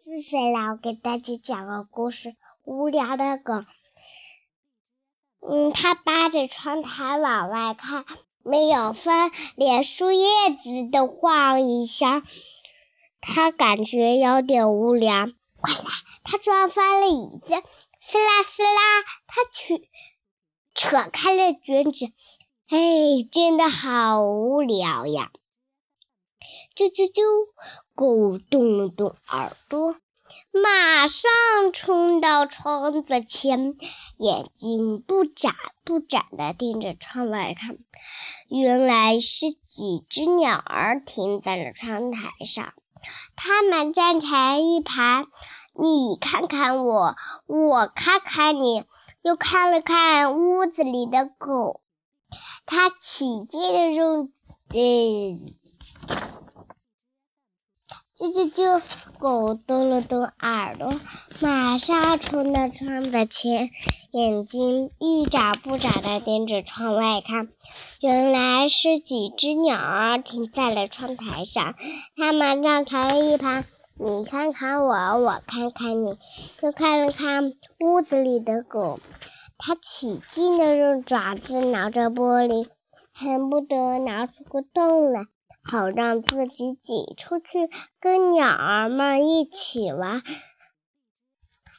四岁了，我给大家讲个故事。无聊的狗，嗯，它扒着窗台往外看，没有风，连树叶子都晃一下。它感觉有点无聊。快来，它撞翻了椅子，撕啦撕啦，它去扯开了卷纸。哎，真的好无聊呀！啾啾啾，狗动了动耳朵，马上冲到窗子前，眼睛不眨不眨地盯着窗外看。原来是几只鸟儿停在了窗台上，它们站成一排，你看看我，我看看你，又看了看屋子里的狗，它起劲的用，呃。啾啾啾！狗动了动耳朵，马上冲到窗子前，眼睛一眨不眨地盯着窗外看。原来是几只鸟儿停在了窗台上，它们站成一排，你看看我，我看看你，又看了看屋子里的狗，它起劲地用爪子挠着玻璃，恨不得挠出个洞来。好让自己挤出去，跟鸟儿们一起玩。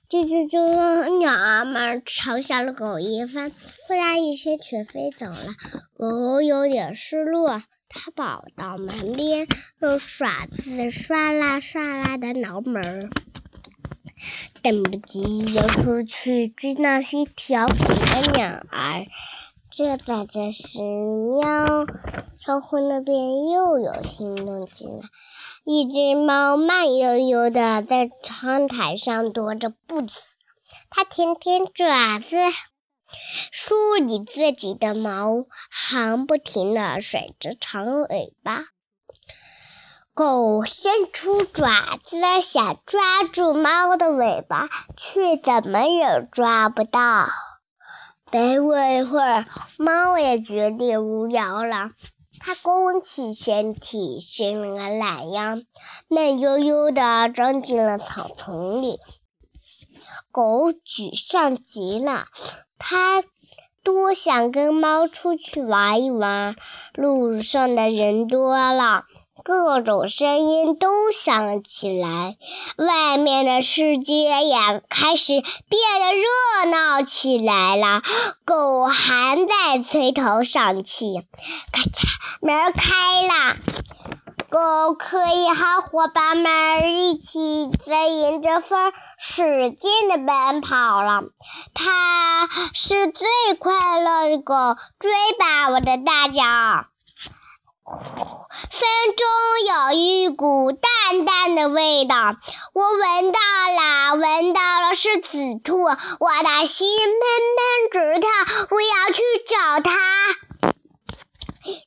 啾啾啾！鸟儿们嘲笑了狗一番，突然一声却飞走了。狗有点失落，它跑到门边，用爪子刷啦刷啦的挠门，等不及游出去追那些调皮的鸟儿。这在这是，喵！窗户那边又有新动静了。一只猫慢悠悠地在窗台上踱着步子，它舔舔爪子，梳理自己的毛，还不停地甩着长尾巴。狗伸出爪子想抓住猫的尾巴，却怎么也抓不到。没过一会儿，猫也觉得无聊了。它弓起身体，伸了个懒腰，慢悠悠地钻进了草丛里。狗沮丧极了，它多想跟猫出去玩一玩。路上的人多了。各种声音都响起来，外面的世界也开始变得热闹起来了。狗还在垂头丧气。咔嚓，门开了，狗可以和伙伴们一起在迎着风使劲的奔跑了。它是最快乐的狗，追吧，我的大脚！风中有一股淡淡的味道，我闻到了，闻到了，是紫兔。我的心砰砰直跳，我要去找它，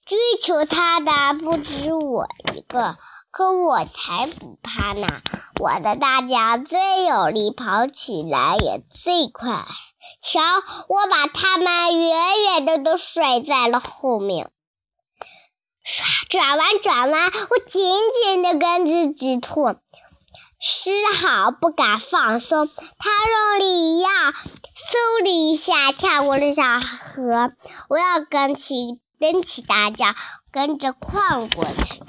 追求它的不止我一个，可我才不怕呢！我的大脚最有力，跑起来也最快。瞧，我把它们远远的都甩在了后面。唰，转弯，转弯！我紧紧地跟着紫兔，丝毫不敢放松。它用力一跃，嗖的一下跳过了小河。我要跟起，蹬起大脚，跟着跨过去。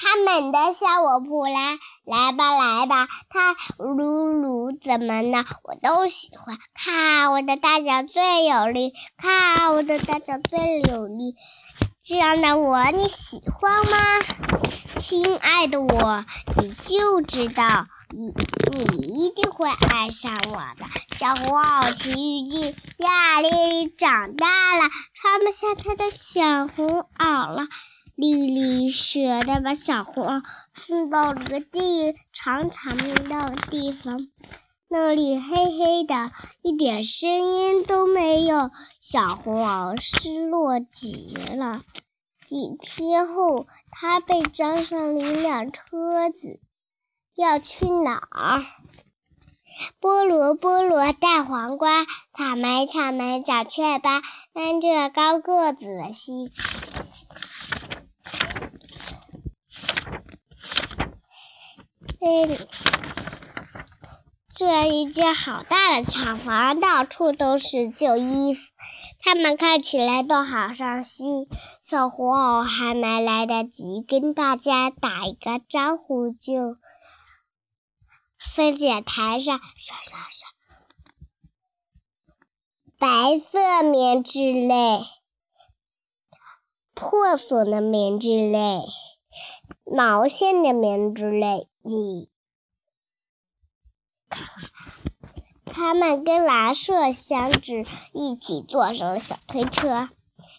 它猛地向我扑来，来吧，来吧！它噜噜，怎么呢？我都喜欢。看，我的大脚最有力！看，我的大脚最有力！这样的我你喜欢吗，亲爱的我？你就知道，你你一定会爱上我的。小红袄奇遇记，亚丽丽长大了，穿不下她的小红袄了。丽丽舍得把小红袄送到了个地长长的地方，那里黑黑的，一点声音都没有。小红袄失落极了。几天后，他被装上了一辆车子，要去哪儿？菠萝菠萝带黄瓜，草莓草莓长雀斑，跟着高个子的西。哎。这一间好大的厂房，到处都是旧衣服，他们看起来都好伤心。小红偶还没来得及跟大家打一个招呼，就分解台上刷刷刷，白色棉质类、破损的棉质类、毛线的棉质类，咦。他们跟蓝色箱子一起坐上了小推车，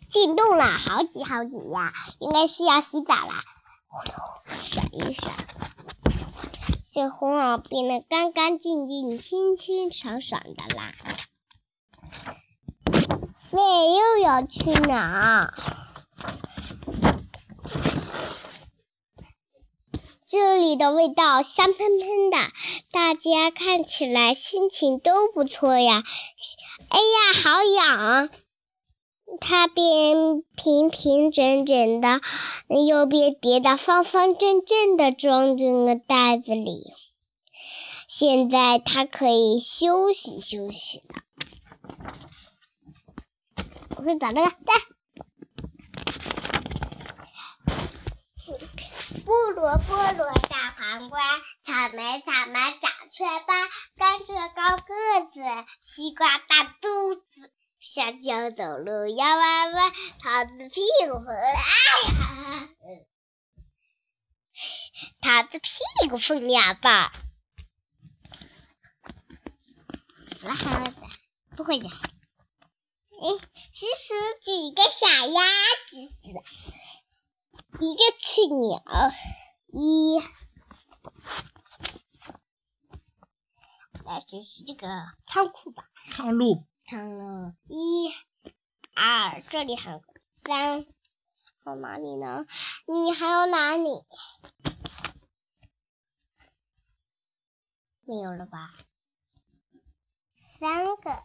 进洞了，好挤好挤呀！应该是要洗澡啦。呼噜，闪一闪，小红袄变得干干净净、清清爽爽的啦。喂，又要去哪儿？这里的味道香喷喷的，大家看起来心情都不错呀。哎呀，好痒！它边平平整整的，又边叠的方方正正的装进了袋子里。现在它可以休息休息了。我去找这个，来。菠萝菠萝大黄瓜，草莓草莓长雀斑，甘蔗高个子，西瓜大肚子，香蕉走路摇弯弯，桃子屁股红，哎呀，桃子屁股分两半。来，不会讲。哎，数数几个小鸭子。去鸟，一，来试试这个仓库吧。仓路，仓路，一、二，这里还有三，还有哪里呢？你还有哪里？没有了吧？三个，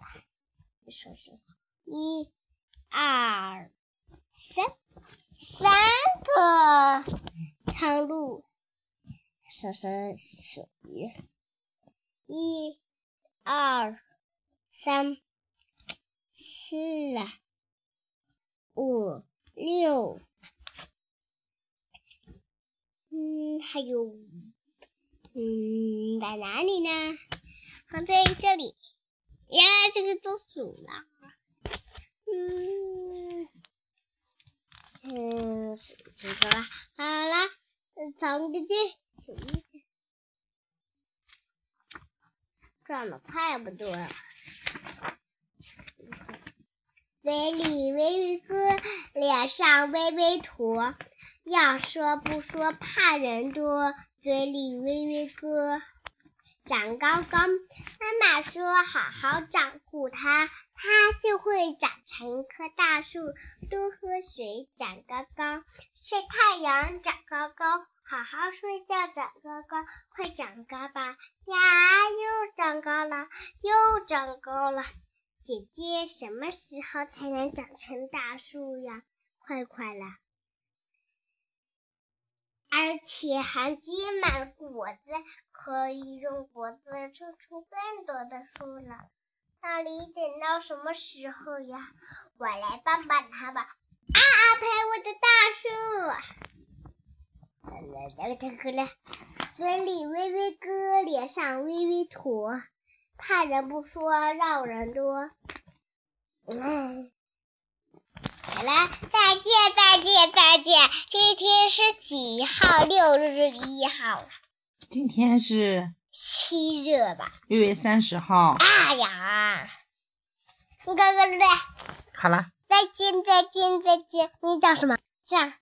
数数，一、二、三个仓路，数数数，一、二、三、四、五、六，嗯，还有，嗯，在哪里呢？放在这里。呀，这个都数了，嗯。嗯，是这个了。好了，藏进去，数一，转的快不多。嘴里微微歌，脸上微微驼，要说不说怕人多，嘴里微微歌。长高高，妈妈说好好照顾它，它就会长成一棵大树。多喝水，长高高；晒太阳，长高高；好好睡觉，长高高。快长高吧！呀，又长高了，又长高了。姐姐，什么时候才能长成大树呀？快快啦！而且还结满果子，可以用果子种出更多的树了。那你等到什么时候呀？我来帮帮他吧！啊啊，陪我的大树！来来来，看看来，嘴里微微歌，脸上微微驼，怕人不说，让人多。嗯。好了，再见，再见，再见。今天是几号？六日一号。今天是七日吧？六月三十号。哎呀，你哥哥来。好了。再见，再见，再见。你叫什么？这样。